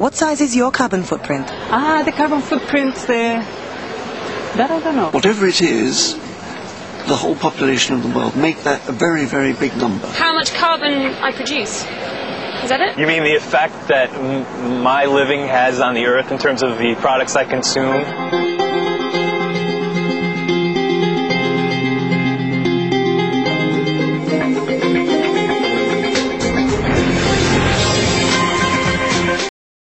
what size is your carbon footprint? Ah, the carbon footprint, uh, that I don't know. Whatever it is, the whole population of the world, make that a very, very big number. How much carbon I produce? Is that it? You mean the effect that my living has on the earth in terms of the products I consume?